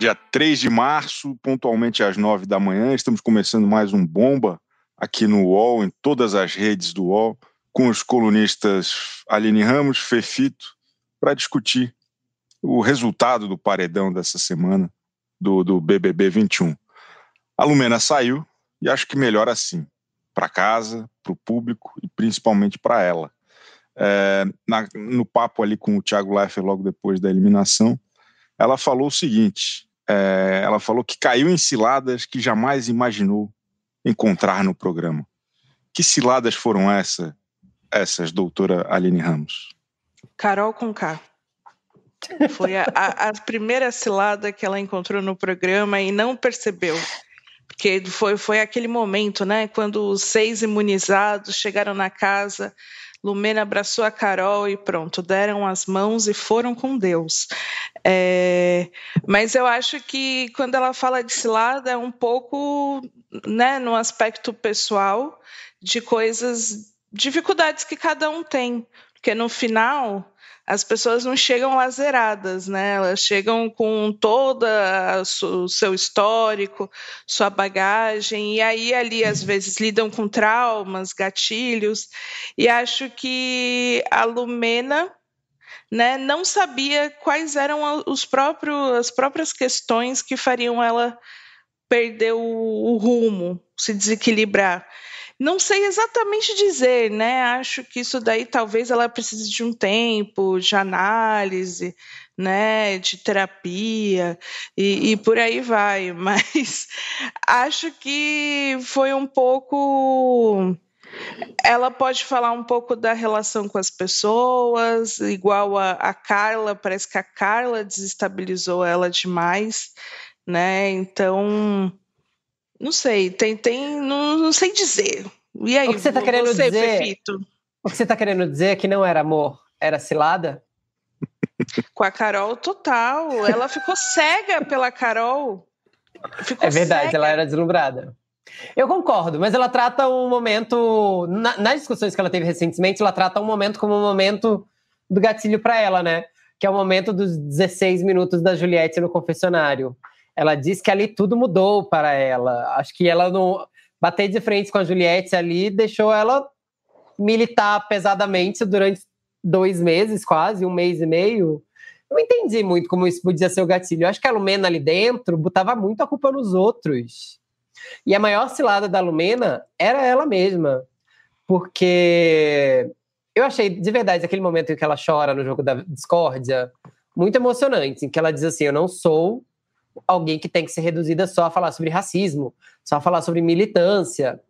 dia 3 de março, pontualmente às 9 da manhã. Estamos começando mais um Bomba aqui no UOL, em todas as redes do UOL, com os colunistas Aline Ramos, Fefito, para discutir o resultado do paredão dessa semana do, do BBB 21. A Lumena saiu e acho que melhor assim, para casa, para o público e principalmente para ela. É, na, no papo ali com o Thiago Leifert logo depois da eliminação, ela falou o seguinte: é, ela falou que caiu em ciladas que jamais imaginou encontrar no programa. Que ciladas foram essa, essas, doutora Aline Ramos? Carol com K. Foi a, a, primeira cilada que ela encontrou no programa e não percebeu. Porque foi, foi aquele momento, né? Quando os seis imunizados chegaram na casa Lumena abraçou a Carol e pronto, deram as mãos e foram com Deus. É, mas eu acho que quando ela fala de cilada é um pouco né, no aspecto pessoal de coisas, dificuldades que cada um tem. Porque no final as pessoas não chegam lazeradas, né? Elas chegam com todo o seu histórico, sua bagagem, e aí ali às vezes lidam com traumas, gatilhos, e acho que a Lumena né, não sabia quais eram os próprios, as próprias questões que fariam ela perder o, o rumo, se desequilibrar. Não sei exatamente dizer, né? Acho que isso daí talvez ela precise de um tempo de análise, né? De terapia e, e por aí vai. Mas acho que foi um pouco ela pode falar um pouco da relação com as pessoas, igual a, a, Carla, parece que a Carla desestabilizou ela demais, né? Então, não sei, tem, tem não, não sei dizer. E aí, o que você está querendo você, dizer? Pepito? O que você está querendo dizer é que não era amor, era cilada? Com a Carol total. Ela ficou cega pela Carol. Ficou é verdade, cega. ela era deslumbrada. Eu concordo, mas ela trata um momento. Na, nas discussões que ela teve recentemente, ela trata um momento como um momento do gatilho para ela, né? Que é o momento dos 16 minutos da Juliette no confessionário ela diz que ali tudo mudou para ela. Acho que ela não bater de frente com a Juliette ali deixou ela militar pesadamente durante dois meses, quase um mês e meio. Não entendi muito como isso podia ser o gatilho. Eu acho que a Lumena ali dentro botava muito a culpa nos outros. E a maior cilada da Lumena era ela mesma. Porque eu achei, de verdade, aquele momento em que ela chora no jogo da discórdia, muito emocionante, em que ela diz assim: Eu não sou alguém que tem que ser reduzida só a falar sobre racismo, só a falar sobre militância.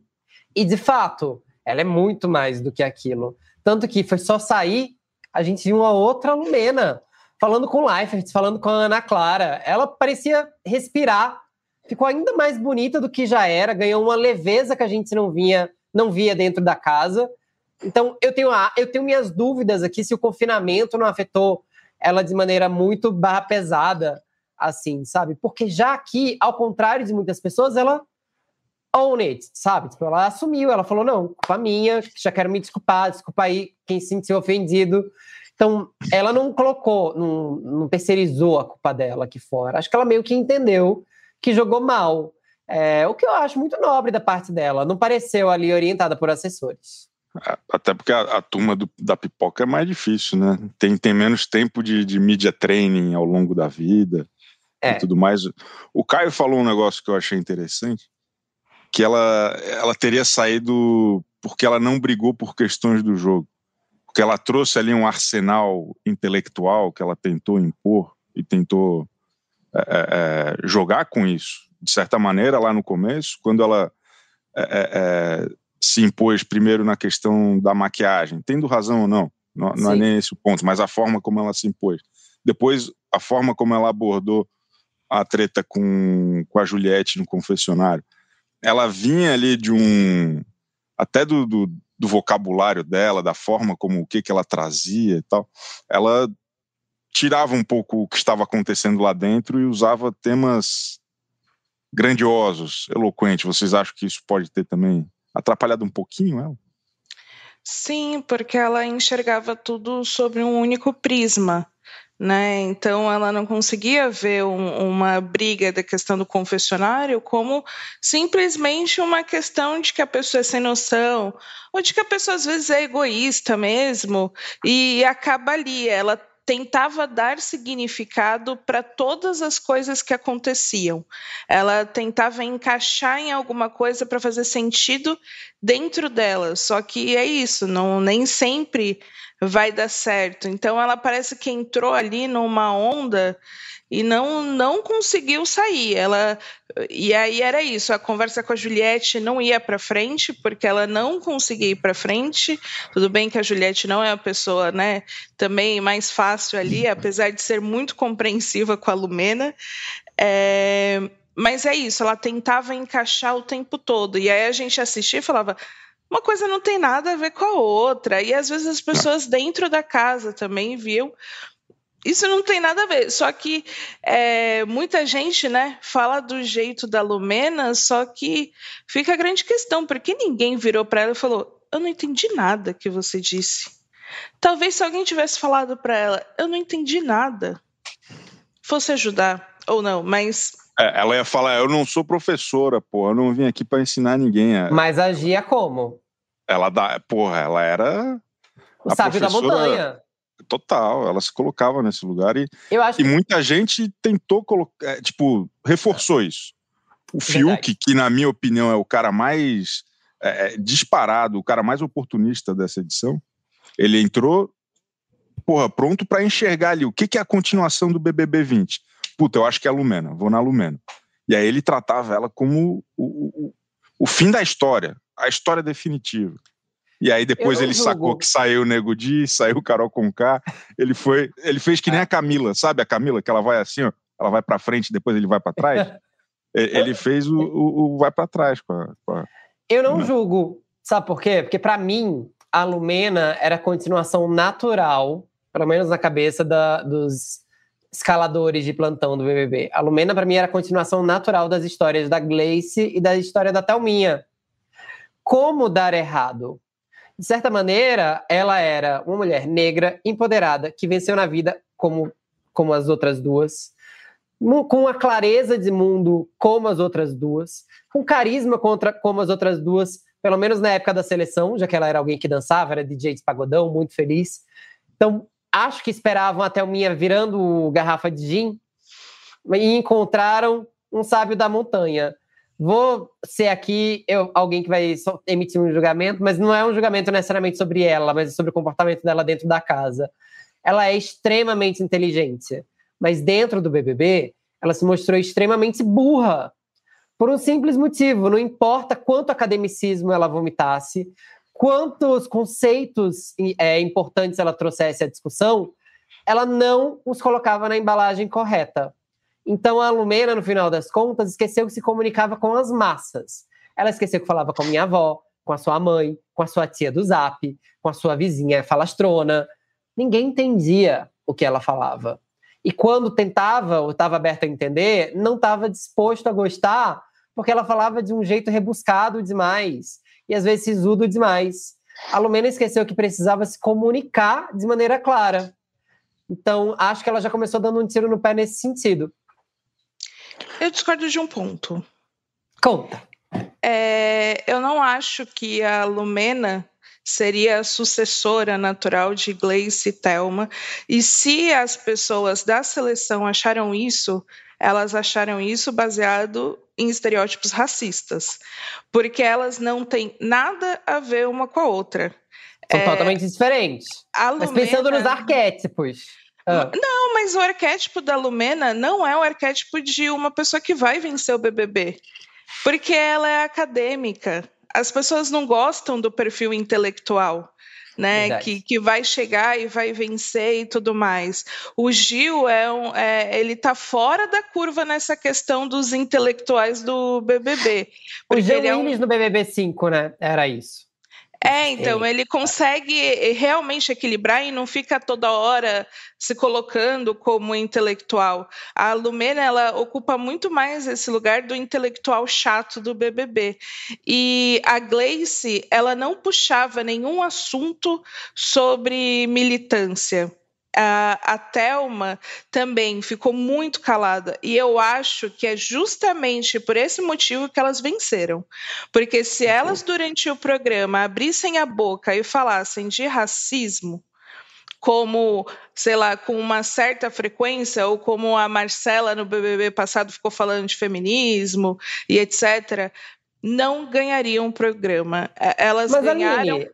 E, de fato, ela é muito mais do que aquilo. Tanto que foi só sair, a gente viu uma outra Lumena, falando com o Leifert, falando com a Ana Clara. Ela parecia respirar, ficou ainda mais bonita do que já era, ganhou uma leveza que a gente não vinha, não via dentro da casa. Então, eu tenho, eu tenho minhas dúvidas aqui se o confinamento não afetou ela de maneira muito barra pesada assim, sabe? Porque já aqui, ao contrário de muitas pessoas, ela own it, sabe? Tipo, ela assumiu, ela falou, não, culpa minha, já quero me desculpar, desculpa aí quem se sentiu ofendido. Então, ela não colocou, não, não terceirizou a culpa dela aqui fora. Acho que ela meio que entendeu que jogou mal. É, o que eu acho muito nobre da parte dela. Não pareceu ali orientada por assessores. É, até porque a, a turma do, da pipoca é mais difícil, né? Tem, tem menos tempo de, de media training ao longo da vida é. e tudo mais. O Caio falou um negócio que eu achei interessante, que ela, ela teria saído porque ela não brigou por questões do jogo. Porque ela trouxe ali um arsenal intelectual que ela tentou impor e tentou é, é, é jogar com isso. De certa maneira, lá no começo, quando ela é, é, se impôs primeiro na questão da maquiagem, tendo razão ou não, não, não é nem esse o ponto, mas a forma como ela se impôs. Depois, a forma como ela abordou a treta com, com a Juliette no confessionário, ela vinha ali de um. até do, do, do vocabulário dela, da forma como o que, que ela trazia e tal, ela tirava um pouco o que estava acontecendo lá dentro e usava temas grandiosos, eloquentes. Vocês acham que isso pode ter também atrapalhado um pouquinho ela? Sim, porque ela enxergava tudo sobre um único prisma né? Então ela não conseguia ver um, uma briga da questão do confessionário como simplesmente uma questão de que a pessoa é sem noção, ou de que a pessoa às vezes é egoísta mesmo, e acaba ali. Ela tentava dar significado para todas as coisas que aconteciam. Ela tentava encaixar em alguma coisa para fazer sentido dentro dela. Só que é isso, não nem sempre vai dar certo. Então ela parece que entrou ali numa onda e não não conseguiu sair. Ela e aí era isso, a conversa com a Juliette não ia para frente porque ela não conseguia ir para frente. Tudo bem que a Juliette não é a pessoa, né, também mais fácil ali, apesar de ser muito compreensiva com a Lumena. É, mas é isso, ela tentava encaixar o tempo todo. E aí a gente assistia e falava: uma coisa não tem nada a ver com a outra. E às vezes as pessoas dentro da casa também viam. Isso não tem nada a ver. Só que é, muita gente né, fala do jeito da Lumena, só que fica a grande questão, porque ninguém virou para ela e falou: Eu não entendi nada que você disse. Talvez se alguém tivesse falado para ela: Eu não entendi nada, fosse ajudar ou não, mas é, ela ia falar: Eu não sou professora, pô, eu não vim aqui para ensinar ninguém. Mas agia como? Ela dá, porra, ela era. O sábio da montanha. Total, ela se colocava nesse lugar e, e muita gente tentou colocar, é, tipo, reforçou isso. O Fiuk, que na minha opinião é o cara mais é, é, disparado, o cara mais oportunista dessa edição, ele entrou, porra, pronto para enxergar ali o que, que é a continuação do BBB 20 puta, eu acho que é a Lumena, vou na Lumena. E aí ele tratava ela como o, o, o fim da história, a história definitiva. E aí depois ele julgo. sacou que saiu o Nego Di, saiu o Carol Conká, ele foi, ele fez que nem a Camila, sabe a Camila, que ela vai assim, ó, ela vai para frente, depois ele vai para trás. ele fez o, o, o vai para trás com a, com a, Eu não né? julgo, sabe por quê? Porque para mim a Lumena era a continuação natural, pelo menos na cabeça da, dos escaladores de plantão do BBB. A Lumena, para mim, era a continuação natural das histórias da Gleice e da história da Thelminha. Como dar errado? De certa maneira, ela era uma mulher negra, empoderada, que venceu na vida como, como as outras duas, com a clareza de mundo como as outras duas, com carisma contra, como as outras duas, pelo menos na época da seleção, já que ela era alguém que dançava, era DJ de pagodão, muito feliz. Então, acho que esperavam até o minha virando garrafa de gin e encontraram um sábio da montanha. Vou ser aqui eu, alguém que vai emitir um julgamento, mas não é um julgamento necessariamente sobre ela, mas sobre o comportamento dela dentro da casa. Ela é extremamente inteligente, mas dentro do BBB, ela se mostrou extremamente burra. Por um simples motivo, não importa quanto academicismo ela vomitasse, quantos conceitos é, importantes ela trouxesse à discussão, ela não os colocava na embalagem correta. Então a Lumena, no final das contas, esqueceu que se comunicava com as massas. Ela esqueceu que falava com a minha avó, com a sua mãe, com a sua tia do zap, com a sua vizinha falastrona. Ninguém entendia o que ela falava. E quando tentava ou estava aberta a entender, não estava disposto a gostar, porque ela falava de um jeito rebuscado demais e às vezes sisudo demais. A Lumena esqueceu que precisava se comunicar de maneira clara. Então, acho que ela já começou dando um tiro no pé nesse sentido. Eu discordo de um ponto. Conta. É, eu não acho que a Lumena seria a sucessora natural de Gleice e Thelma. E se as pessoas da seleção acharam isso, elas acharam isso baseado em estereótipos racistas, porque elas não têm nada a ver uma com a outra. São é, totalmente diferentes. Lumena, mas pensando nos arquétipos. Ah. Não, mas o arquétipo da Lumena não é o arquétipo de uma pessoa que vai vencer o BBB, porque ela é acadêmica. As pessoas não gostam do perfil intelectual né? Que, que vai chegar e vai vencer e tudo mais. O Gil é, um, é ele está fora da curva nessa questão dos intelectuais do BBB. O Gil é um... no BBB 5, né? Era isso. É, então, ele consegue realmente equilibrar e não fica toda hora se colocando como intelectual. A Lumena, ela ocupa muito mais esse lugar do intelectual chato do BBB. E a Gleice, ela não puxava nenhum assunto sobre militância. A, a Thelma também ficou muito calada. E eu acho que é justamente por esse motivo que elas venceram. Porque se elas, durante o programa, abrissem a boca e falassem de racismo, como, sei lá, com uma certa frequência, ou como a Marcela no BBB passado ficou falando de feminismo e etc., não ganhariam o programa. Elas Mas, ganharam. Aline,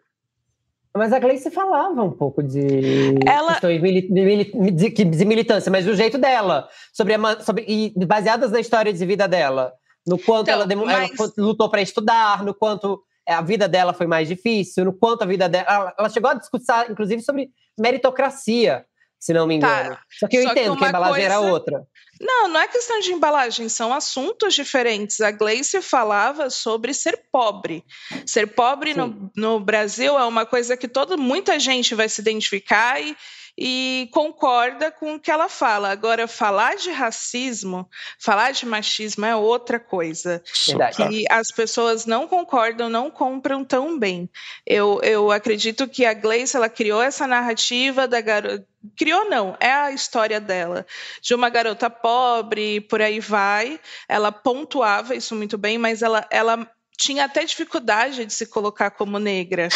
mas a Gleice falava um pouco de ela... questões de, de, militância, mas do jeito dela, sobre, a, sobre e baseadas na história de vida dela, no quanto então, ela, mas... ela, lutou para estudar, no quanto é, a vida dela foi mais difícil, no quanto a vida dela. Ela, ela chegou a discutir, inclusive, sobre meritocracia se não me tá. engano. Tá. Só que eu Só entendo que, que a embalagem coisa... era outra. Não, não é questão de embalagem, são assuntos diferentes. A Gleice falava sobre ser pobre. Ser pobre no, no, Brasil é uma coisa que toda, muita gente vai se identificar e, e concorda com o que ela fala. Agora, falar de racismo, falar de machismo é outra coisa. Verdade. E as pessoas não concordam, não compram tão bem. Eu, eu acredito que a Gleice ela criou essa narrativa da garota. Criou não, é a história dela, de uma garota pobre, por aí vai. Ela pontuava isso muito bem, mas ela, ela tinha até dificuldade de se colocar como negra.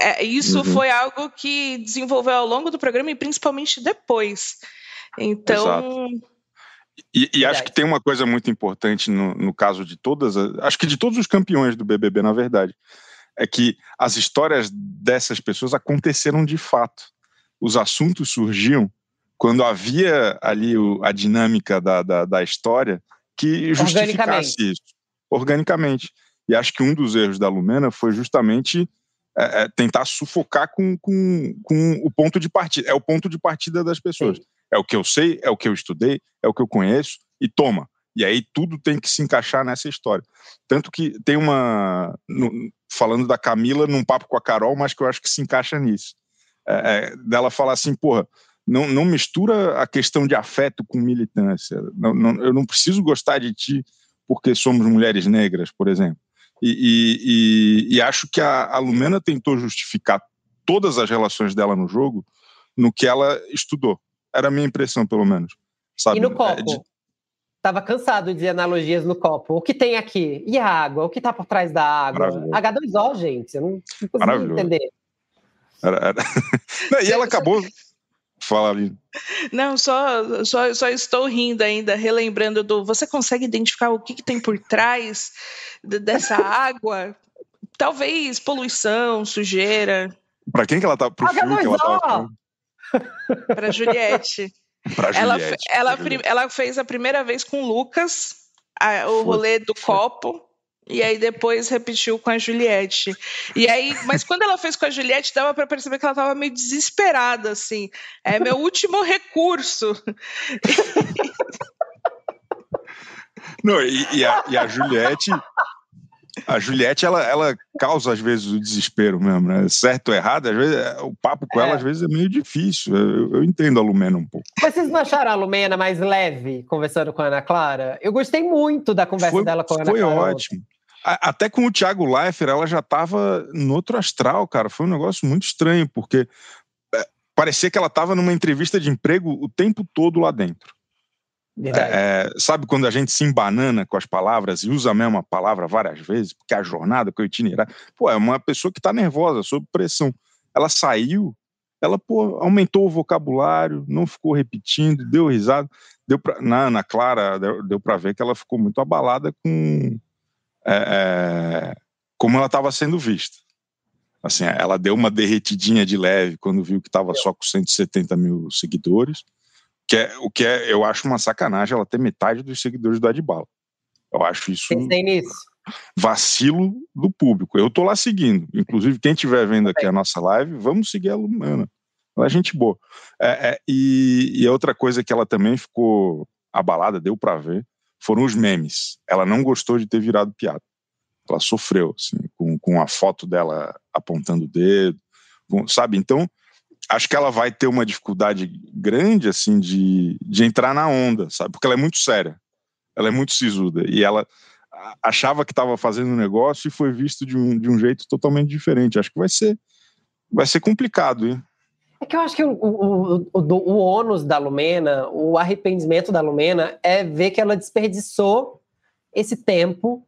É, isso uhum. foi algo que desenvolveu ao longo do programa e principalmente depois. Então. E, e acho que tem uma coisa muito importante no, no caso de todas, acho que de todos os campeões do BBB, na verdade, é que as histórias dessas pessoas aconteceram de fato. Os assuntos surgiam quando havia ali o, a dinâmica da, da, da história que justificasse isso organicamente. E acho que um dos erros da Lumena foi justamente é, é, tentar sufocar com, com, com o ponto de partida. É o ponto de partida das pessoas. É o que eu sei, é o que eu estudei, é o que eu conheço, e toma. E aí tudo tem que se encaixar nessa história. Tanto que tem uma. No, falando da Camila num papo com a Carol, mas que eu acho que se encaixa nisso. É, é, dela falar assim, porra, não, não mistura a questão de afeto com militância. Não, não, eu não preciso gostar de ti porque somos mulheres negras, por exemplo. E, e, e, acho que a, a Lumena tentou justificar todas as relações dela no jogo no que ela estudou. Era a minha impressão, pelo menos. Sabe? E no copo? É de... Tava cansado de analogias no copo. O que tem aqui? E a água? O que tá por trás da água? H2O, gente. Eu não, não consigo entender. Era, era... e ela acabou Fala ali. Não, só, só, só estou rindo ainda, relembrando do. Você consegue identificar o que, que tem por trás dessa água? Talvez poluição, sujeira. Para quem que ela tá? Pro filme que ela tava Para Juliette. pra Juliette. Ela, ela, ela, fez a primeira vez com o Lucas, a, o rolê do copo. E aí depois repetiu com a Juliette. E aí, mas quando ela fez com a Juliette, dava para perceber que ela estava meio desesperada, assim. É meu último recurso. Não, e, e, a, e a Juliette, a Juliette, ela, ela causa às vezes o desespero mesmo, né? Certo ou errado, às vezes o papo com é. ela às vezes é meio difícil. Eu, eu, entendo a Lumena um pouco. Mas vocês não acharam a Lumena mais leve conversando com a Ana Clara? Eu gostei muito da conversa foi, dela com a Ana foi Clara. Foi ótimo. Ontem. Até com o Thiago Leifert, ela já estava no outro astral, cara. Foi um negócio muito estranho, porque é, parecia que ela estava numa entrevista de emprego o tempo todo lá dentro. É, é, sabe quando a gente se embanana com as palavras e usa a mesma palavra várias vezes, porque a jornada, que o itinerário. Pô, é uma pessoa que está nervosa, sob pressão. Ela saiu, ela pô, aumentou o vocabulário, não ficou repetindo, deu risada. Deu pra, na Ana Clara, deu, deu para ver que ela ficou muito abalada com é, é, como ela estava sendo vista. Assim, ela deu uma derretidinha de leve quando viu que estava só com 170 mil seguidores, que é, o que é, eu acho uma sacanagem ela ter metade dos seguidores do Adbala. Eu acho isso vacilo do público. Eu tô lá seguindo. Inclusive, quem estiver vendo aqui a nossa live, vamos seguir a Lumana. Ela é gente boa. É, é, e, e outra coisa que ela também ficou abalada, deu para ver, foram os memes. Ela não gostou de ter virado piada. Ela sofreu, assim, com, com a foto dela apontando o dedo, com, sabe? Então, acho que ela vai ter uma dificuldade grande, assim, de, de entrar na onda, sabe? Porque ela é muito séria. Ela é muito sisuda. E ela achava que estava fazendo um negócio e foi visto de um, de um jeito totalmente diferente. Acho que vai ser, vai ser complicado, hein? É que eu acho que o, o, o, o, ônus da Lumena, o arrependimento da Lumena, é ver que ela desperdiçou esse tempo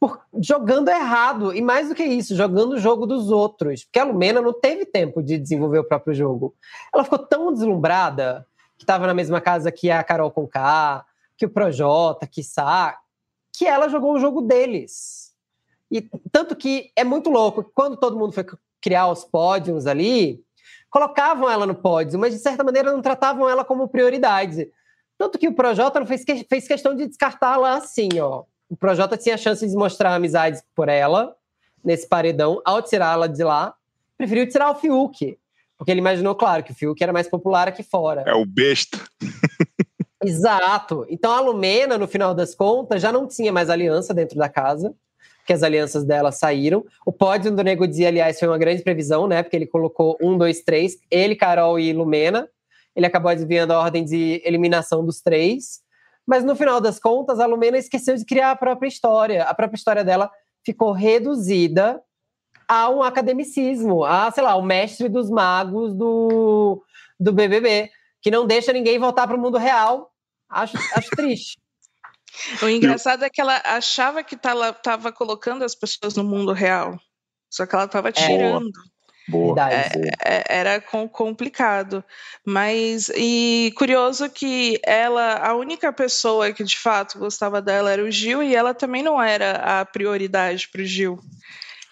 por, jogando errado. E mais do que isso, jogando o jogo dos outros. Porque a Lumena não teve tempo de desenvolver o próprio jogo. Ela ficou tão deslumbrada que estava na mesma casa que a Carol Conká, que o Projota, que Sá, que ela jogou o jogo deles. E tanto que é muito louco, quando todo mundo foi criar os pódios ali, colocavam ela no pódio, mas de certa maneira não tratavam ela como prioridade. Tanto que o Projota não fez, que, fez questão de descartá-la assim, ó. O Projota tinha a chance de mostrar amizades por ela nesse paredão, ao tirá-la de lá, preferiu tirar o Fiuk. Porque ele imaginou, claro, que o Fiuk era mais popular aqui fora. É o besta. Exato. Então a Lumena, no final das contas, já não tinha mais aliança dentro da casa que as alianças dela saíram. O pódio do Nego Di, aliás, foi uma grande previsão, né? Porque ele colocou um, dois, três, ele, Carol e Lumena. Ele acabou adivinhando a ordem de eliminação dos três. Mas no final das contas, a Lumena esqueceu de criar a própria história. A própria história dela ficou reduzida a um academicismo, a, sei lá, o mestre dos magos do, do BBB, que não deixa ninguém voltar para o mundo real. Acho, acho triste. O engraçado é que ela achava que estava colocando as pessoas no mundo real, só que ela estava é. tirando. Boa. É, é, era complicado. Mas, e curioso que ela, a única pessoa que de fato gostava dela era o Gil, e ela também não era a prioridade para o Gil.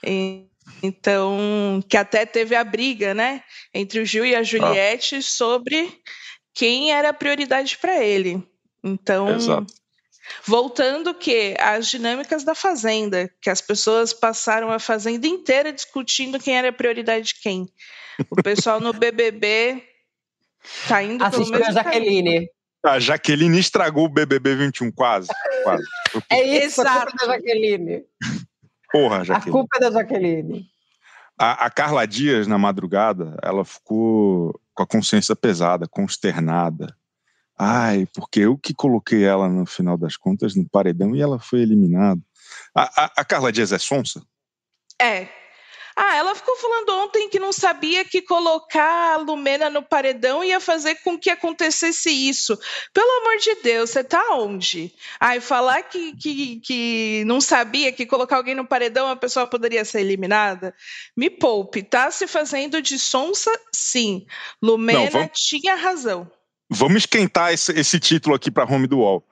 E, então, que até teve a briga, né, entre o Gil e a Juliette ah. sobre quem era a prioridade para ele. Então, Exato. Voltando que as dinâmicas da fazenda, que as pessoas passaram a fazenda inteira discutindo quem era a prioridade de quem. O pessoal no BBB tá indo Assistiu pelo mesmo a Jaqueline. Caminho. A Jaqueline estragou o BBB 21 quase, quase. É isso, Exato. a culpa é da Jaqueline. Porra, Jaqueline. A culpa é da Jaqueline. A, a Carla Dias, na madrugada, ela ficou com a consciência pesada, consternada Ai, porque eu que coloquei ela no final das contas no paredão e ela foi eliminada. A, a, a Carla Dias é sonsa? É. Ah, ela ficou falando ontem que não sabia que colocar a Lumena no paredão ia fazer com que acontecesse isso. Pelo amor de Deus, você tá onde? Ai, falar que, que, que não sabia que colocar alguém no paredão a pessoa poderia ser eliminada? Me poupe, tá se fazendo de sonsa, sim. Lumena não, vamos... tinha razão. Vamos esquentar esse, esse título aqui para home do UOL.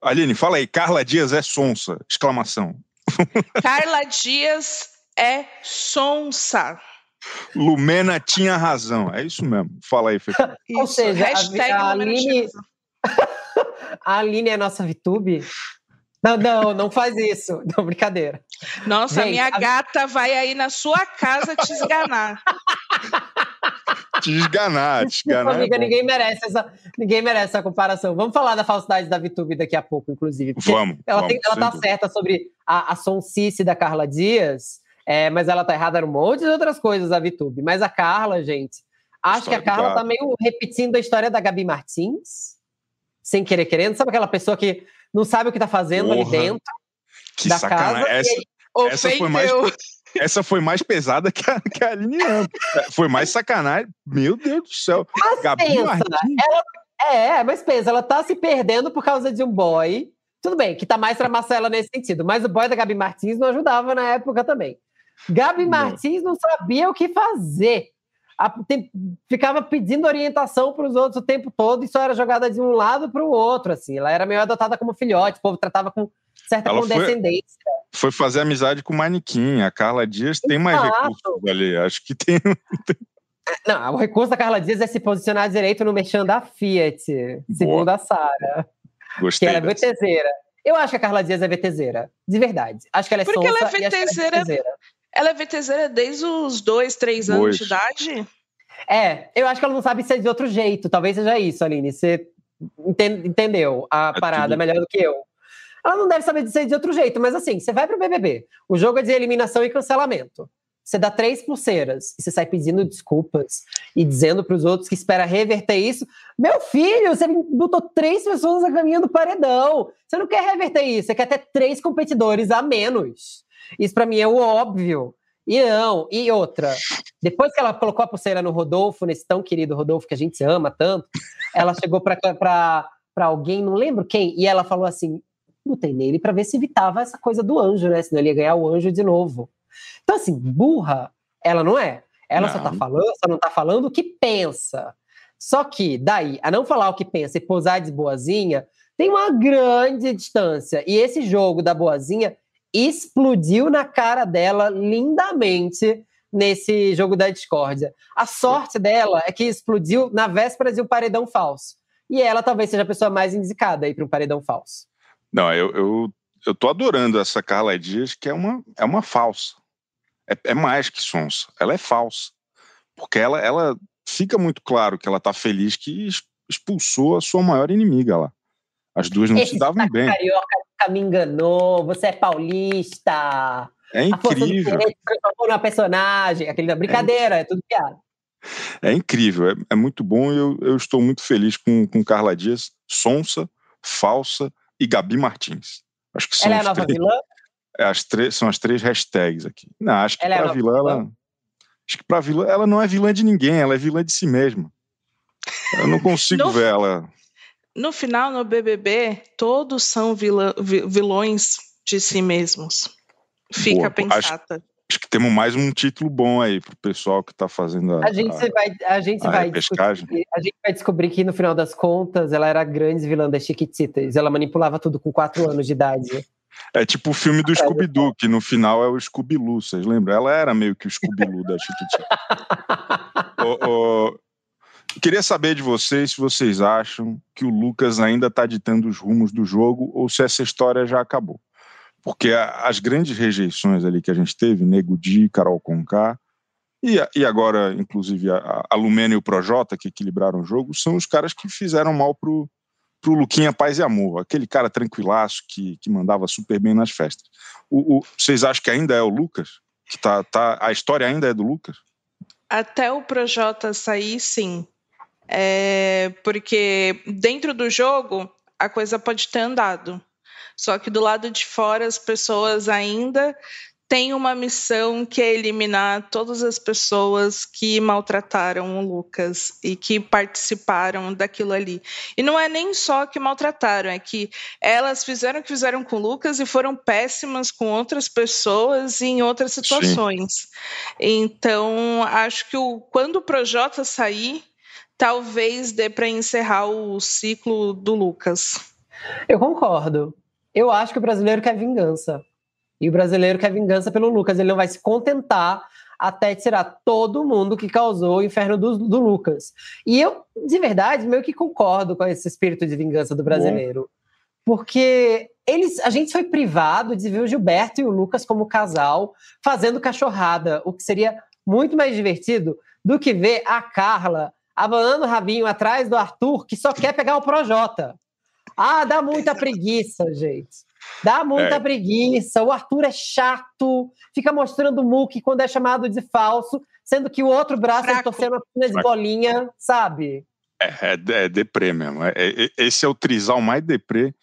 Aline, fala aí, Carla Dias é sonsa, exclamação. Carla Dias é sonsa. Lumena tinha razão, é isso mesmo. Fala aí, Fê. Ou seja, Hashtag a, a Aline... a Aline é nossa VTube? Não, não, não faz isso. Não, brincadeira. Nossa, Gente, minha a... gata vai aí na sua casa te esganar. Te esganar, te esganar. É amiga, é ninguém, merece essa, ninguém merece essa comparação. Vamos falar da falsidade da VTube daqui a pouco, inclusive. Vamos. Ela, vamos, tem, ela tá certa sobre a, a sonsice da Carla Dias, é, mas ela tá errada num monte de outras coisas, a VTube. Mas a Carla, gente, acho que a Carla tá meio repetindo a história da Gabi Martins, sem querer querendo. Sabe aquela pessoa que não sabe o que tá fazendo Porra, ali dentro que da sacanagem. casa? Essa, essa foi mais essa foi mais pesada que a, que a Aline Foi mais sacanagem. Meu Deus do céu. Mas Gabi pensa, ela, é, mas pensa, ela tá se perdendo por causa de um boy. Tudo bem, que tá mais pra Marcela nesse sentido, mas o boy da Gabi Martins não ajudava na época também. Gabi não. Martins não sabia o que fazer. A, tem, ficava pedindo orientação para os outros o tempo todo e só era jogada de um lado para o outro, assim. Ela era meio adotada como filhote, o povo tratava com certa ela condescendência. Foi, foi, fazer amizade com o manequim. A Carla Dias tem mais recursos ali. Acho que tem. Não, o recurso da Carla Dias é se posicionar direito no merchan da Fiat, segundo Boa. a Sara. Gostei. Que ela é VTZera. Eu acho que a Carla Dias é VTZera, de verdade. Acho que ela é Porque sonsa ela é VTZera. Ela é VTZera desde os dois, três anos de idade? É, eu acho que ela não sabe ser de outro jeito. Talvez seja isso, Aline. Você entendeu a é parada tudo. melhor do que eu. Ela não deve saber de ser de outro jeito, mas assim, você vai pro BBB. O jogo é de eliminação e cancelamento. Você dá três pulseiras e você sai pedindo desculpas e dizendo para os outros que espera reverter isso. Meu filho, você botou três pessoas a caminho do paredão. Você não quer reverter isso, você quer ter três competidores a menos. Isso para mim é o óbvio. E não, e outra. Depois que ela colocou a pulseira no Rodolfo, nesse tão querido Rodolfo que a gente ama tanto, ela chegou para alguém, não lembro quem, e ela falou assim: botei nele para ver se evitava essa coisa do anjo, né? Senão ele ia ganhar o anjo de novo. Então, assim, burra, ela não é. Ela não. só tá falando, só não tá falando o que pensa. Só que, daí, a não falar o que pensa e posar de boazinha, tem uma grande distância. E esse jogo da boazinha explodiu na cara dela lindamente nesse jogo da discórdia. A sorte dela é que explodiu na véspera de um paredão falso. E ela talvez seja a pessoa mais indicada aí para um paredão falso. Não, eu, eu, eu tô adorando essa Carla Dias, que é uma, é uma falsa. É, é mais que sonsa. Ela é falsa. Porque ela, ela fica muito claro que ela tá feliz que expulsou a sua maior inimiga lá. As duas não Esse se davam bem. Carioca me enganou, você é paulista. É incrível. A na personagem, aquele da brincadeira, é, é tudo piada. É incrível, é, é muito bom e eu, eu, estou muito feliz com, com Carla Dias, Sonsa, Falsa e Gabi Martins. Acho que são ela é a nova três, vilã? É, as três, são as três hashtags aqui. Não, acho que ela pra é vilã, vilã, ela. Acho que pra vilã, ela não é vilã de ninguém, ela é vilã de si mesma. Eu não consigo não, ver ela. No final, no BBB, todos são vilã, vilões de si mesmos. Fica Boa, pensata. Acho, acho, que temos mais um título bom aí pro pessoal que está fazendo a, a gente a, vai a gente a vai descobrir, a gente vai descobrir que no final das contas ela era a grande vilã das Chiquititas. Ela manipulava tudo com quatro anos de idade. É tipo o filme do Scooby-Doo, que no final é o Scooby-Loo, vocês lembram? Ela era meio que o Scooby-Loo da Chiquitita. o, Queria saber de vocês se vocês acham que o Lucas ainda está ditando os rumos do jogo ou se essa história já acabou. Porque as grandes rejeições ali que a gente teve, Nego Di, Carol Conká, e, e agora, inclusive, a, a Lumena e o Projota, que equilibraram o jogo, são os caras que fizeram mal pro, pro Luquinha Paz e Amor, aquele cara tranquilaço que, que mandava super bem nas festas. O, o, vocês acham que ainda é o Lucas? Que tá, tá, a história ainda é do Lucas? Até o Projota sair, sim. É, porque dentro do jogo a coisa pode ter andado. Só que do lado de fora as pessoas ainda têm uma missão que é eliminar todas as pessoas que maltrataram o Lucas e que participaram daquilo ali. E não é nem só que maltrataram, é que elas fizeram o que fizeram com o Lucas e foram péssimas com outras pessoas e em outras situações. Sim. Então, acho que o, quando o Projota sair, talvez dê para encerrar o ciclo do Lucas. Eu concordo. Eu acho que o brasileiro quer vingança. E o brasileiro quer vingança pelo Lucas. Ele não vai se contentar até tirar todo mundo que causou o inferno do, do Lucas. E eu, de verdade, meio que concordo com esse espírito de vingança do brasileiro. Porque eles, a gente foi privado de ver o Gilberto e o Lucas como casal fazendo cachorrada, o que seria muito mais divertido do que ver a Carla abanando o rabinho atrás do Arthur, que só quer pegar o Projota. Ah, dá muita preguiça, gente. Dá muita é. preguiça. O Arthur é chato, fica mostrando o Muki quando é chamado de falso, sendo que o outro braço ele torcendo a pinha de bolinha, sabe? É, é, é deprê mesmo. É, é, esse é o trisal mais deprê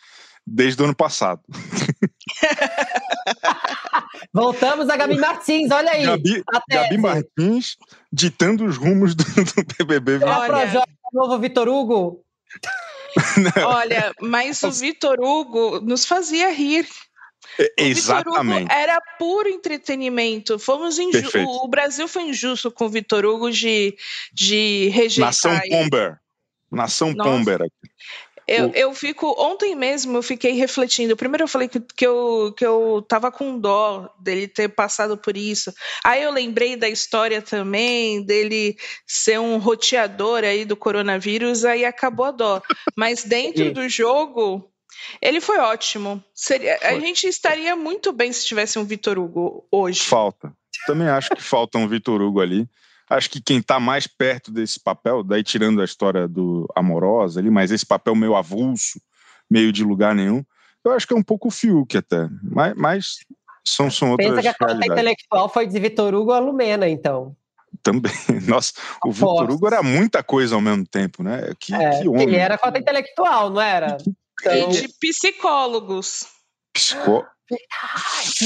desde o ano passado. Voltamos a Gabi Martins, olha aí. Gabi, Gabi Martins ditando os rumos do, do BBB. Olha, Projota, novo Vitor Hugo. Olha, mas o Vitor Hugo nos fazia rir. É, exatamente. era puro entretenimento. Fomos inju... O Brasil foi injusto com o Vitor Hugo de, de rejeitar. Nação Pomber. Nação Nossa. Pomber. Eu, eu fico. Ontem mesmo eu fiquei refletindo. Primeiro eu falei que, que, eu, que eu tava com dó dele ter passado por isso. Aí eu lembrei da história também dele ser um roteador aí do coronavírus, aí acabou a dó. Mas dentro do jogo, ele foi ótimo. Seria, foi. A gente estaria muito bem se tivesse um Vitor Hugo hoje. Falta. Também acho que falta um Vitor Hugo ali acho que quem está mais perto desse papel, daí tirando a história do Amorosa ali, mas esse papel meio avulso, meio de lugar nenhum, eu acho que é um pouco o Fiuk até, mas, mas são, são outras Pensa que a cota intelectual foi de Vitor Hugo a Lumena, então. Também. Nossa, o Vitor Hugo era muita coisa ao mesmo tempo, né? Que, é, que homem. Ele era cota intelectual, não era? Então... E de psicólogos. Psicó...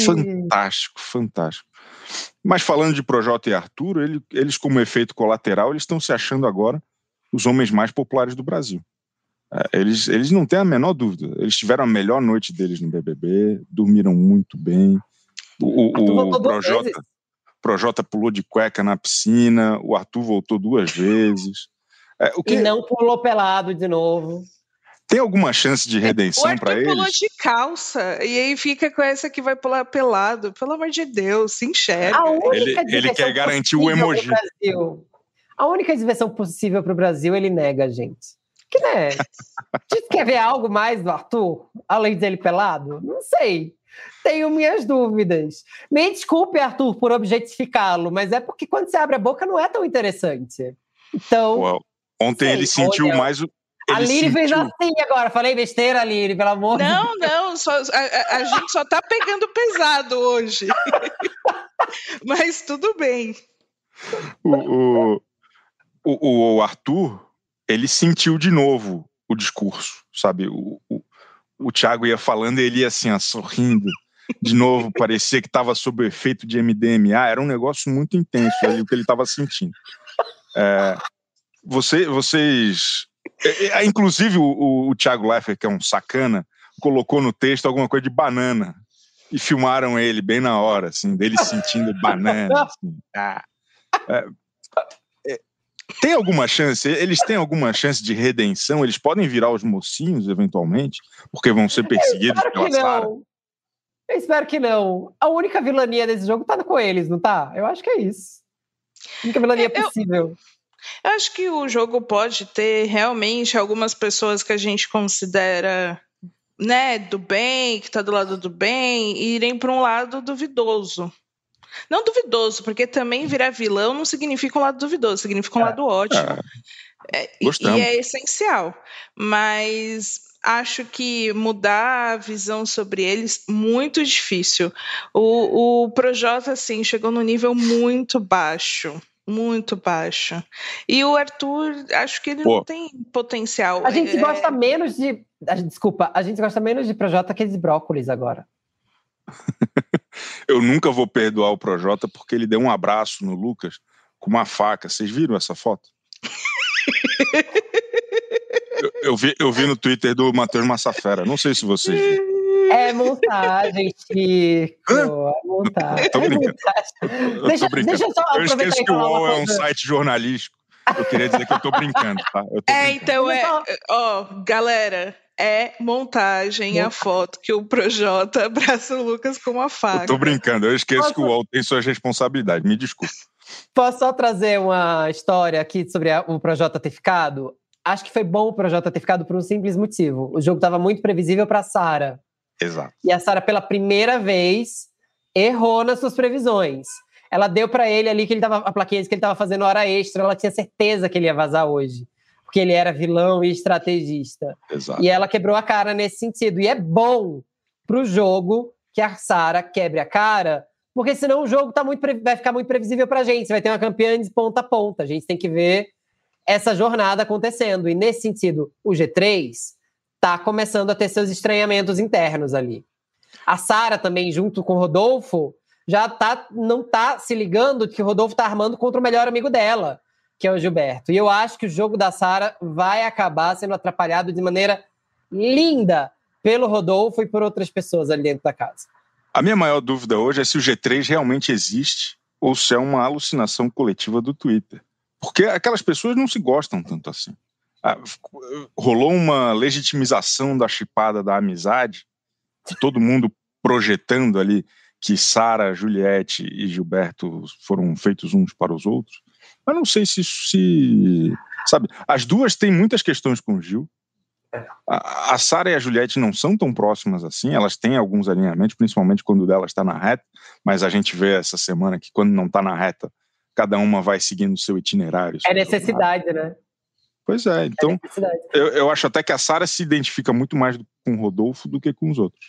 Fantástico, fantástico. Mas falando de Projota e Arthur, ele, eles, como efeito colateral, eles estão se achando agora os homens mais populares do Brasil. É, eles, eles não têm a menor dúvida. Eles tiveram a melhor noite deles no BBB, dormiram muito bem. O, o, o Projota, Projota pulou de cueca na piscina, o Arthur voltou duas vezes. É, que... E não pulou pelado de novo. Tem alguma chance de redenção para eles? pulou de calça e aí fica com essa que vai pular pelado. Pelo amor de Deus, se enxerga. Ele, ele quer garantir o emoji. A única diversão possível para o Brasil ele nega, gente. Que né? Gente quer ver algo mais do Arthur, além dele pelado? Não sei. Tenho minhas dúvidas. Me desculpe, Arthur, por objetificá-lo, mas é porque quando você abre a boca não é tão interessante. Então. Well, ontem sei, ele sentiu olha, mais o. a Liri sentiu... fez assim agora. Falei besteira, Liri, pelo amor não, de Deus. Não, não. A, a, gente só tá pegando pesado hoje. mas tudo bem. O, o, o, o Arthur, ele sentiu de novo o discurso, sabe? O, o, o Thiago ia falando e ele ia assim, ó, sorrindo. De novo, parecia que estava sob o efeito de MDMA. Era um negócio muito intenso ali, o que ele estava sentindo. É, você, vocês. É, é, inclusive, o, o Thiago Leifert, que é um sacana, colocou no texto alguma coisa de banana. E filmaram ele bem na hora, assim, dele sentindo banana. Assim. Ah, é, tem alguma chance? Eles têm alguma chance de redenção? Eles podem virar os mocinhos, eventualmente? Porque vão ser perseguidos pela Sara? Eu espero que não. A única vilania desse jogo tá com eles, não tá? Eu acho que é isso. A única vilania eu, possível. Eu acho que o jogo pode ter realmente algumas pessoas que a gente considera né, do bem, que tá do lado do bem, irem para um lado duvidoso. Não duvidoso, porque também virar vilão não significa um lado duvidoso, significa um é, lado ótimo. É, é, e é essencial. Mas acho que mudar a visão sobre eles muito difícil. O, o Projota, assim, chegou no nível muito baixo. Muito baixo. E o Arthur, acho que ele Pô. não tem potencial. A gente é... gosta menos de. Desculpa, a gente gosta menos de Projota que de brócolis agora. eu nunca vou perdoar o Projota porque ele deu um abraço no Lucas com uma faca. Vocês viram essa foto? eu, eu, vi, eu vi no Twitter do Matheus Massafera. Não sei se vocês viram. É montagem, Chico. É montagem. Tô brincando. É deixa, deixa eu só Eu esqueço que o UOL é um site jornalístico. Eu queria dizer que eu tô brincando, tá? Eu tô é, brincando. então é. Ó, galera, é montagem a foto que o Projota abraça o Lucas com uma faca. Eu tô brincando, eu esqueço Posso... que o UOL tem suas responsabilidades, me desculpe. Posso só trazer uma história aqui sobre o Projota ter ficado? Acho que foi bom o Projota ter ficado por um simples motivo. O jogo estava muito previsível para Sara. Exato. E a Sara, pela primeira vez, errou nas suas previsões. Ela deu para ele ali que ele tava, a plaquinha que ele estava fazendo hora extra, ela tinha certeza que ele ia vazar hoje porque ele era vilão e estrategista. Exato. E ela quebrou a cara nesse sentido. E é bom pro jogo que a Sara quebre a cara, porque senão o jogo tá muito, vai ficar muito previsível pra gente. Vai ter uma campeã de ponta a ponta. A gente tem que ver essa jornada acontecendo. E nesse sentido, o G3 tá começando a ter seus estranhamentos internos ali. A Sara também, junto com o Rodolfo, já tá, não tá se ligando que o Rodolfo tá armando contra o melhor amigo dela que é o Gilberto. E eu acho que o jogo da Sara vai acabar sendo atrapalhado de maneira linda pelo Rodolfo e por outras pessoas ali dentro da casa. A minha maior dúvida hoje é se o G3 realmente existe ou se é uma alucinação coletiva do Twitter. Porque aquelas pessoas não se gostam tanto assim. Ah, rolou uma legitimização da chipada da amizade, todo mundo projetando ali que Sara, Juliette e Gilberto foram feitos uns para os outros. Mas não sei se isso se. Sabe, as duas têm muitas questões com o Gil. É. A, a Sara e a Juliette não são tão próximas assim, elas têm alguns alinhamentos, principalmente quando dela está na reta, mas a gente vê essa semana que quando não está na reta, cada uma vai seguindo o seu itinerário. É necessidade, né? Pois é, então eu, eu acho até que a Sara se identifica muito mais com o Rodolfo do que com os outros.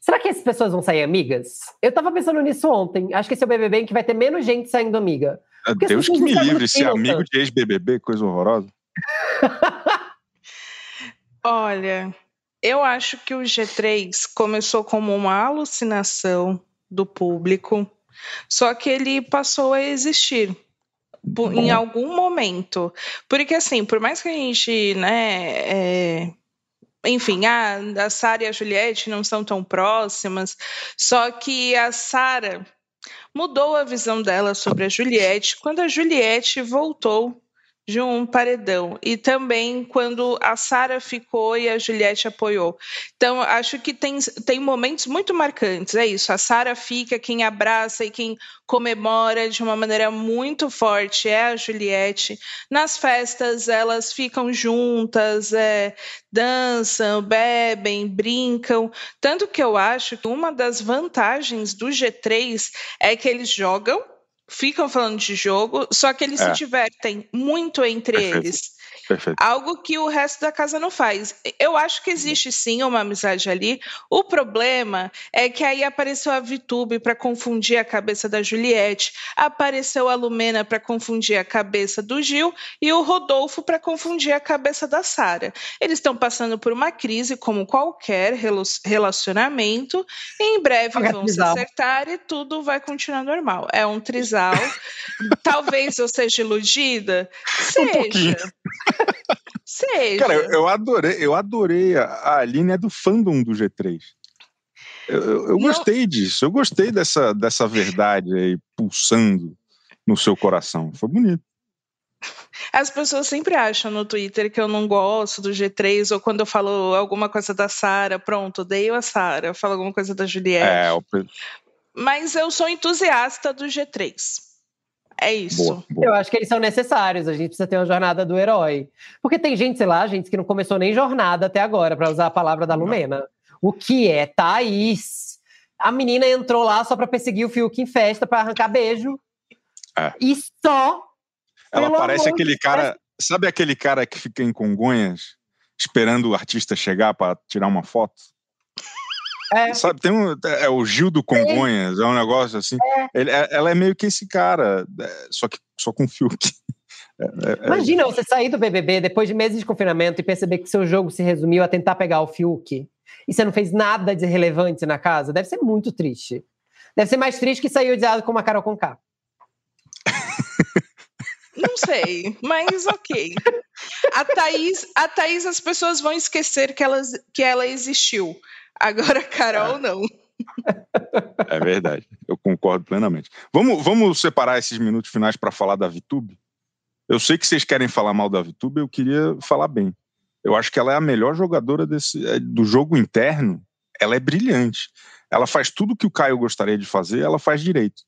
Será que essas pessoas vão sair amigas? Eu tava pensando nisso ontem. Acho que esse é o BBB em que vai ter menos gente saindo amiga. Porque Deus que me livre, ser amigo de ex-BBB, coisa horrorosa. Olha, eu acho que o G3 começou como uma alucinação do público Só que ele passou a existir. Em algum momento. Porque, assim, por mais que a gente, né, é, enfim, a, a Sara e a Juliette não são tão próximas, só que a Sara mudou a visão dela sobre a Juliette quando a Juliette voltou de um paredão. E também quando a Sara ficou e a Juliette apoiou. Então, acho que tem, tem momentos muito marcantes. É isso. A Sara fica, quem abraça e quem comemora de uma maneira muito forte é a Juliette. Nas festas, elas ficam juntas, é, dançam, bebem, brincam. Tanto que eu acho que uma das vantagens do G3 é que eles jogam ficam falando de jogo, só que eles é. se divertem muito entre Perfeito. eles. Perfeito. Algo que o resto da casa não faz. Eu acho que existe sim uma amizade ali. O problema é que aí apareceu a Vitube para confundir a cabeça da Juliette, apareceu a Lumena para confundir a cabeça do Gil e o Rodolfo para confundir a cabeça da Sara. Eles estão passando por uma crise como qualquer relacionamento. E em breve vão se acertar e tudo vai continuar normal. É um trisal. Talvez eu seja iludida. Seja. Um Seja. Cara, eu, adorei, eu adorei. A, Aline é do fandom do G3. Eu, eu, eu gostei disso, eu gostei dessa, dessa verdade aí pulsando no seu coração. Foi bonito. As pessoas sempre acham no Twitter que eu não gosto do G3, ou quando eu falo alguma coisa da Sara, pronto, odeio a Sara, falo alguma coisa da Juliette. É, eu... Mas eu sou entusiasta do G3. É isso. Boa, boa. Eu acho que eles são necessários. A gente precisa ter uma jornada do herói. Porque tem gente, sei lá, gente que não começou nem jornada até agora, para usar a palavra da Lumena. O que é Thaís? A menina entrou lá só para perseguir o Fiuk em festa, para arrancar beijo. É. E só. Ela parece aquele cara. Sabe aquele cara que fica em Congonhas esperando o artista chegar para tirar uma foto? É. Sabe, tem um, é o Gil do Congonhas, é, é um negócio assim. É. Ele, é, ela é meio que esse cara, é, só que só com Fiuk. É, é, Imagina você sair do BBB depois de meses de confinamento e perceber que seu jogo se resumiu a tentar pegar o Fiuk e você não fez nada de relevante na casa. Deve ser muito triste. Deve ser mais triste que sair odiado com uma Carol Conká. Não sei, mas ok. A Thaís, a Thaís, as pessoas vão esquecer que ela, que ela existiu. Agora, Carol, é. não. É verdade, eu concordo plenamente. Vamos, vamos separar esses minutos finais para falar da Vitube? Eu sei que vocês querem falar mal da Vitube, eu queria falar bem. Eu acho que ela é a melhor jogadora desse, é, do jogo interno. Ela é brilhante. Ela faz tudo que o Caio gostaria de fazer, ela faz direito.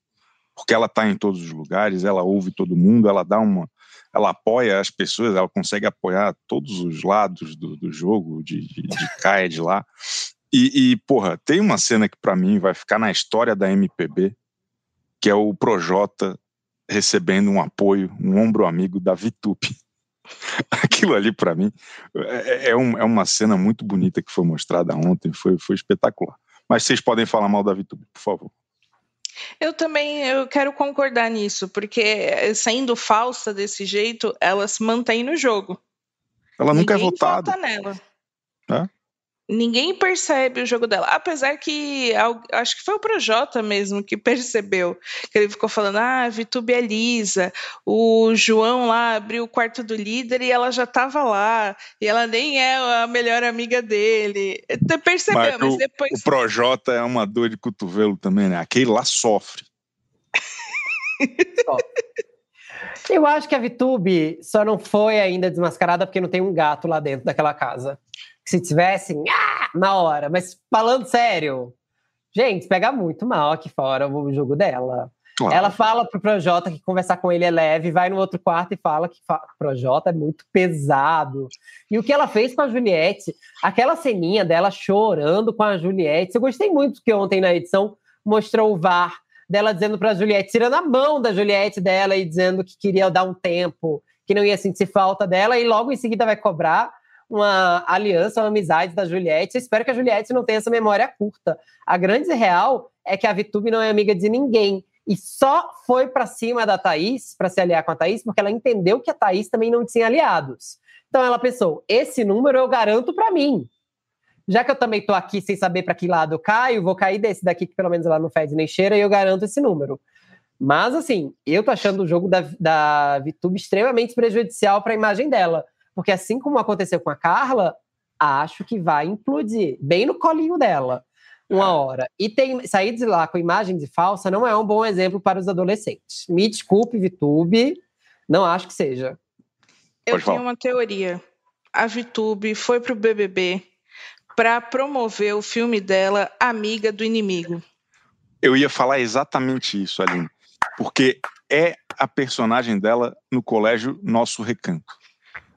Porque ela está em todos os lugares, ela ouve todo mundo, ela dá uma. Ela apoia as pessoas, ela consegue apoiar todos os lados do, do jogo, de, de, de cá e de lá. E, e, porra, tem uma cena que para mim vai ficar na história da MPB, que é o Projota recebendo um apoio, um ombro amigo da Vitup. Aquilo ali para mim é, é, um, é, uma cena muito bonita que foi mostrada ontem, foi, foi espetacular. Mas vocês podem falar mal da Vitup, por favor. Eu também eu quero concordar nisso, porque sendo falsa desse jeito, ela se mantém no jogo. Ela nunca é Ninguém é votada. Vota nela. É? Ninguém percebe o jogo dela. Apesar que acho que foi o Projota mesmo que percebeu. Que ele ficou falando: ah, Vitube é lisa. O João lá abriu o quarto do líder e ela já estava lá. E ela nem é a melhor amiga dele. Você percebeu, mas, mas depois. O Projota é uma dor de cotovelo também, né? Aquele lá sofre. Eu acho que a Vitube só não foi ainda desmascarada porque não tem um gato lá dentro daquela casa se tivessem, ah, na hora. Mas falando sério, gente, pega muito mal aqui fora o jogo dela. Claro. Ela fala pro Projota que conversar com ele é leve, vai no outro quarto e fala que o Projota é muito pesado. E o que ela fez com a Juliette, aquela ceninha dela chorando com a Juliette, eu gostei muito que ontem na edição mostrou o VAR dela dizendo pra Juliette, tirando a mão da Juliette dela e dizendo que queria dar um tempo, que não ia sentir falta dela, e logo em seguida vai cobrar uma aliança, uma amizade da Juliette. Eu espero que a Juliette não tenha essa memória curta. A grande real é que a Vitube não é amiga de ninguém. E só foi para cima da Thaís, para se aliar com a Thaís, porque ela entendeu que a Thaís também não tinha aliados. Então ela pensou: esse número eu garanto para mim. já que eu também tô aqui sem saber para que lado eu caio, vou cair desse daqui que pelo menos lá não fede nem cheira e eu garanto esse número. Mas, assim, eu tô achando o jogo da, da VTube extremamente prejudicial para a imagem dela. Porque, assim como aconteceu com a Carla, acho que vai implodir bem no colinho dela uma é. hora. E tem, sair de lá com imagem de falsa não é um bom exemplo para os adolescentes. Me desculpe, VTube, não acho que seja. Eu Pode tenho falar. uma teoria. A VTube foi pro BBB para promover o filme dela, Amiga do Inimigo. Eu ia falar exatamente isso, Aline porque é a personagem dela no colégio Nosso Recanto.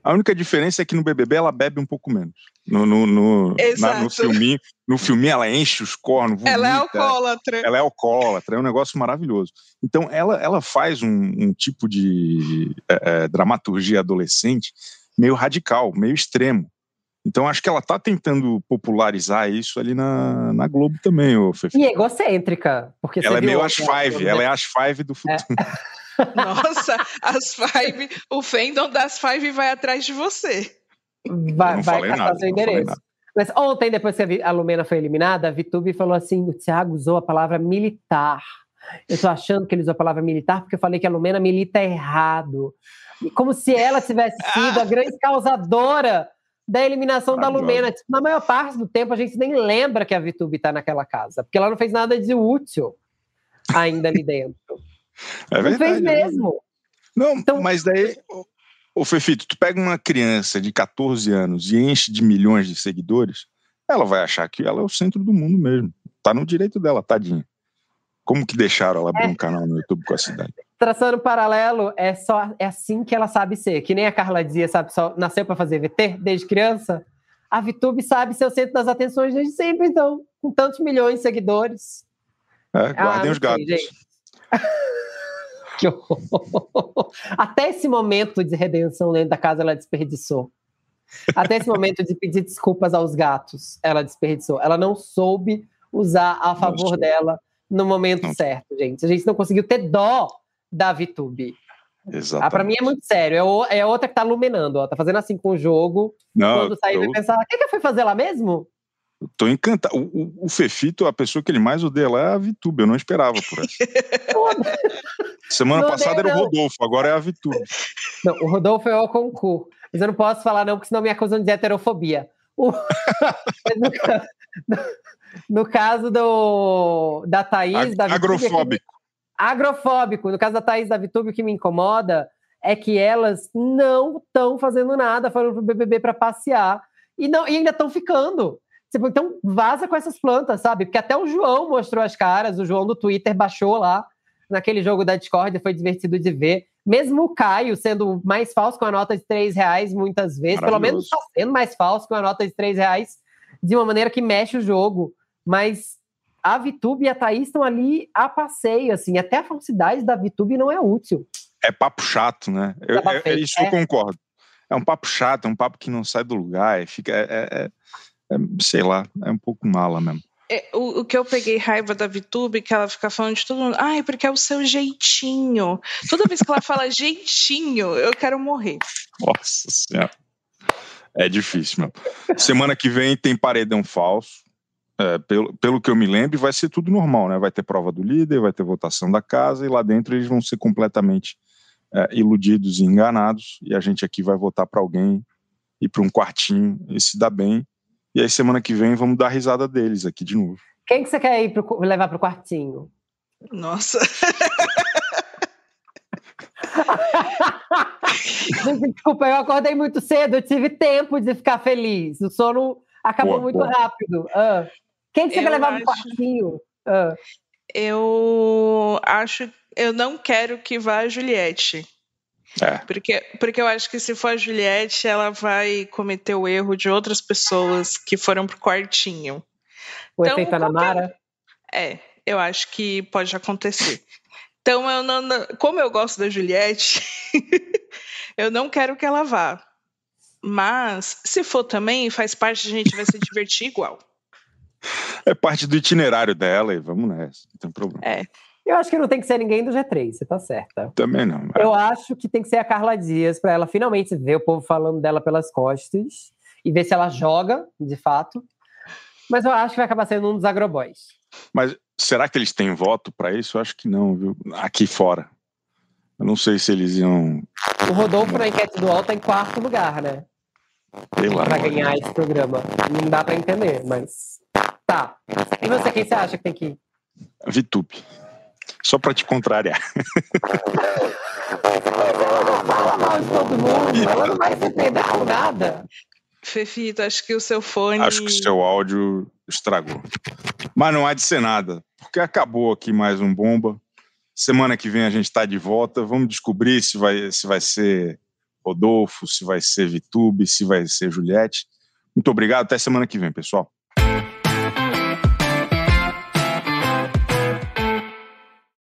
A única diferença é que no BBB ela bebe um pouco menos. No, no, no, na, no filminho, no filminho ela enche os cornos, vomita, Ela é alcoólatra. Ela é alcoólatra, é um negócio maravilhoso. Então ela, ela faz um, um tipo de é, é, dramaturgia adolescente meio radical, meio extremo. Então acho que ela está tentando popularizar isso ali na, na Globo também, o Fefe. E egocêntrica, porque ela é meio as five, ela é as five do futuro. É. Nossa, as five, o fandom das five vai atrás de você. Vai, vai caçar seu endereço. Mas ontem, depois que a Lumena foi eliminada, a Vitube falou assim: o Thiago usou a palavra militar. Eu tô achando que ele usou a palavra militar porque eu falei que a Lumena milita errado. Como se ela tivesse sido a grande causadora da eliminação da Lumena. Tipo, na maior parte do tempo, a gente nem lembra que a Vitube está naquela casa, porque ela não fez nada de útil ainda ali dentro. É verdade, não fez é mesmo. Não, então, mas daí, o Fefito, tu pega uma criança de 14 anos e enche de milhões de seguidores, ela vai achar que ela é o centro do mundo mesmo. Tá no direito dela, tadinha. Como que deixaram ela abrir é. um canal no YouTube com a cidade? Traçando paralelo, é só é assim que ela sabe ser. Que nem a Carla dizia, sabe, só nasceu para fazer VT desde criança. A VTube sabe ser o centro das atenções desde sempre, então, com tantos milhões de seguidores. É, guardem ah, os gatos. que horror. Até esse momento de redenção dentro da casa ela desperdiçou. Até esse momento de pedir desculpas aos gatos, ela desperdiçou. Ela não soube usar a favor dela no momento não. certo, gente. A gente não conseguiu ter dó da VTube. Exatamente. Ah, pra mim é muito sério. É, o, é outra que tá iluminando, ó. Tá fazendo assim com o jogo. Não, quando sair, eu... vai pensar: o que, que foi fazer lá mesmo? Eu tô encantado. O, o, o, Fefito, a pessoa que ele mais odeia lá é a VTube. Eu não esperava por essa. Semana não passada era o Rodolfo, agora é a VTube. Não, o Rodolfo é o concurso. Mas eu não posso falar, não, porque senão me acusam de heterofobia. O... No caso do, da Thaís. Ag da agrofóbico. agrofóbico. No caso da Thaís da Vitube, o que me incomoda é que elas não estão fazendo nada, foram pro BBB para passear e, não, e ainda estão ficando. Tipo, então vaza com essas plantas, sabe? Porque até o João mostrou as caras, o João do Twitter baixou lá naquele jogo da Discord, foi divertido de ver. Mesmo o Caio sendo mais falso com a nota de 3 reais muitas vezes, pelo menos está sendo mais falso com a nota de 3 reais, de uma maneira que mexe o jogo mas a Vitube e a Thaís estão ali a passeio, assim, até a falsidade da Vitube não é útil. É papo chato, né? Eu, eu, isso é. eu concordo. É um papo chato, é um papo que não sai do lugar, é, fica, é, é, é, sei lá, é um pouco mala mesmo. É, o, o, que eu peguei raiva da Vitube, que ela fica falando de todo mundo, ai, porque é o seu jeitinho. Toda vez que ela fala jeitinho, eu quero morrer. Nossa Senhora. É difícil, meu. Semana que vem tem paredão falso é, pelo, pelo que eu me lembro, vai ser tudo normal, né? Vai ter prova do líder, vai ter votação da casa, e lá dentro eles vão ser completamente é, iludidos e enganados, e a gente aqui vai votar para alguém ir para um quartinho e se dar bem. E aí, semana que vem, vamos dar risada deles aqui de novo. Quem que você quer ir pro, levar para o quartinho? Nossa! Desculpa, eu acordei muito cedo, eu tive tempo de ficar feliz. O sono acabou boa, muito boa. rápido. Ah. Quem que você eu quer levar acho... no quartinho? Ah. Eu acho. Eu não quero que vá a Juliette. É. Porque, porque eu acho que se for a Juliette, ela vai cometer o erro de outras pessoas que foram pro quartinho. O então, efeito Anamara? É, eu acho que pode acontecer. Então, eu não, como eu gosto da Juliette, eu não quero que ela vá. Mas, se for também, faz parte, a gente vai se divertir igual. É parte do itinerário dela e vamos nessa, não tem problema. É. Eu acho que não tem que ser ninguém do G3, você tá certa. Também não. Mas... Eu acho que tem que ser a Carla Dias, para ela finalmente ver o povo falando dela pelas costas e ver se ela joga, de fato. Mas eu acho que vai acabar sendo um dos agroboys. Mas será que eles têm voto para isso? Eu acho que não, viu? Aqui fora. Eu não sei se eles iam. O Rodolfo na enquete do UOL tá em quarto lugar, né? Para ganhar esse programa. Não dá para entender, mas. Tá. E você, quem você acha que tem que ir? VTube. Só para te contrariar. todo mundo, ela não vai se entender com nada. Fefito, acho que o seu fone. Acho que o seu áudio estragou. Mas não há de ser nada, porque acabou aqui mais um bomba. Semana que vem a gente está de volta. Vamos descobrir se vai, se vai ser Rodolfo, se vai ser Vitube, se vai ser Juliette. Muito obrigado. Até semana que vem, pessoal.